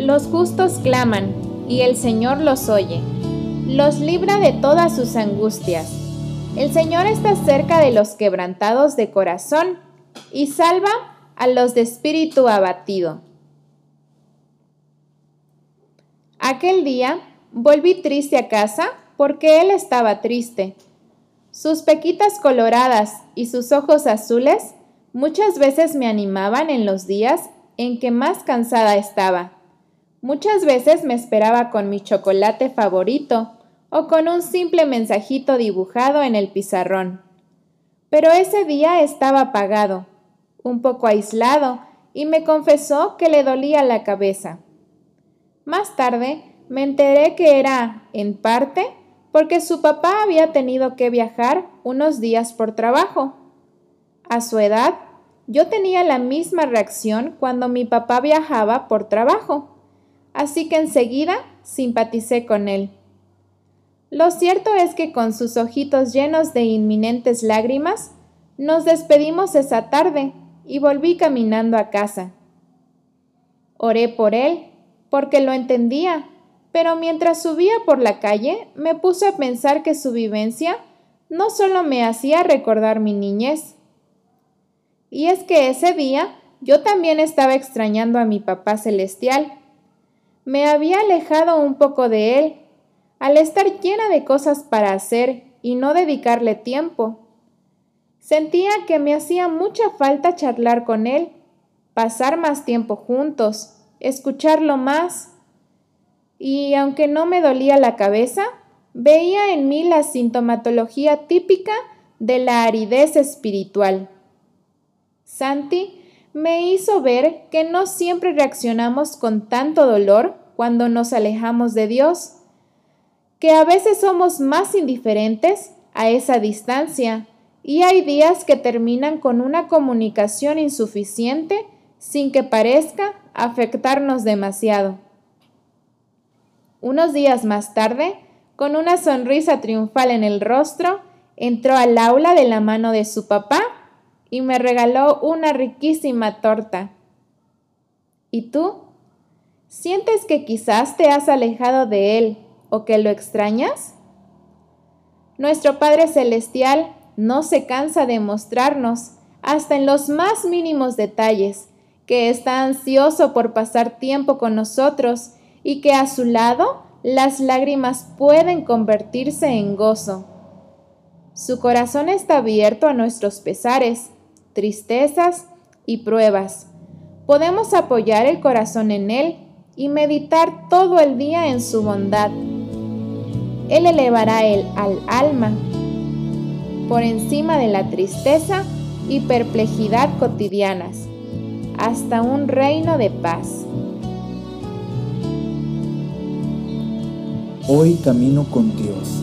Los justos claman, y el Señor los oye. Los libra de todas sus angustias. El Señor está cerca de los quebrantados de corazón, y salva a los de espíritu abatido. Aquel día volví triste a casa porque él estaba triste. Sus pequitas coloradas y sus ojos azules muchas veces me animaban en los días en que más cansada estaba. Muchas veces me esperaba con mi chocolate favorito o con un simple mensajito dibujado en el pizarrón. Pero ese día estaba apagado, un poco aislado, y me confesó que le dolía la cabeza. Más tarde me enteré que era, en parte, porque su papá había tenido que viajar unos días por trabajo. A su edad, yo tenía la misma reacción cuando mi papá viajaba por trabajo, así que enseguida simpaticé con él. Lo cierto es que con sus ojitos llenos de inminentes lágrimas, nos despedimos esa tarde y volví caminando a casa. Oré por él, porque lo entendía pero mientras subía por la calle me puse a pensar que su vivencia no solo me hacía recordar mi niñez. Y es que ese día yo también estaba extrañando a mi papá celestial. Me había alejado un poco de él, al estar llena de cosas para hacer y no dedicarle tiempo. Sentía que me hacía mucha falta charlar con él, pasar más tiempo juntos, escucharlo más y aunque no me dolía la cabeza, veía en mí la sintomatología típica de la aridez espiritual. Santi me hizo ver que no siempre reaccionamos con tanto dolor cuando nos alejamos de Dios, que a veces somos más indiferentes a esa distancia y hay días que terminan con una comunicación insuficiente sin que parezca afectarnos demasiado. Unos días más tarde, con una sonrisa triunfal en el rostro, entró al aula de la mano de su papá y me regaló una riquísima torta. ¿Y tú? ¿Sientes que quizás te has alejado de él o que lo extrañas? Nuestro Padre Celestial no se cansa de mostrarnos, hasta en los más mínimos detalles, que está ansioso por pasar tiempo con nosotros y que a su lado las lágrimas pueden convertirse en gozo. Su corazón está abierto a nuestros pesares, tristezas y pruebas. Podemos apoyar el corazón en Él y meditar todo el día en su bondad. Él elevará el al alma por encima de la tristeza y perplejidad cotidianas, hasta un reino de paz. Hoy Camino con Dios,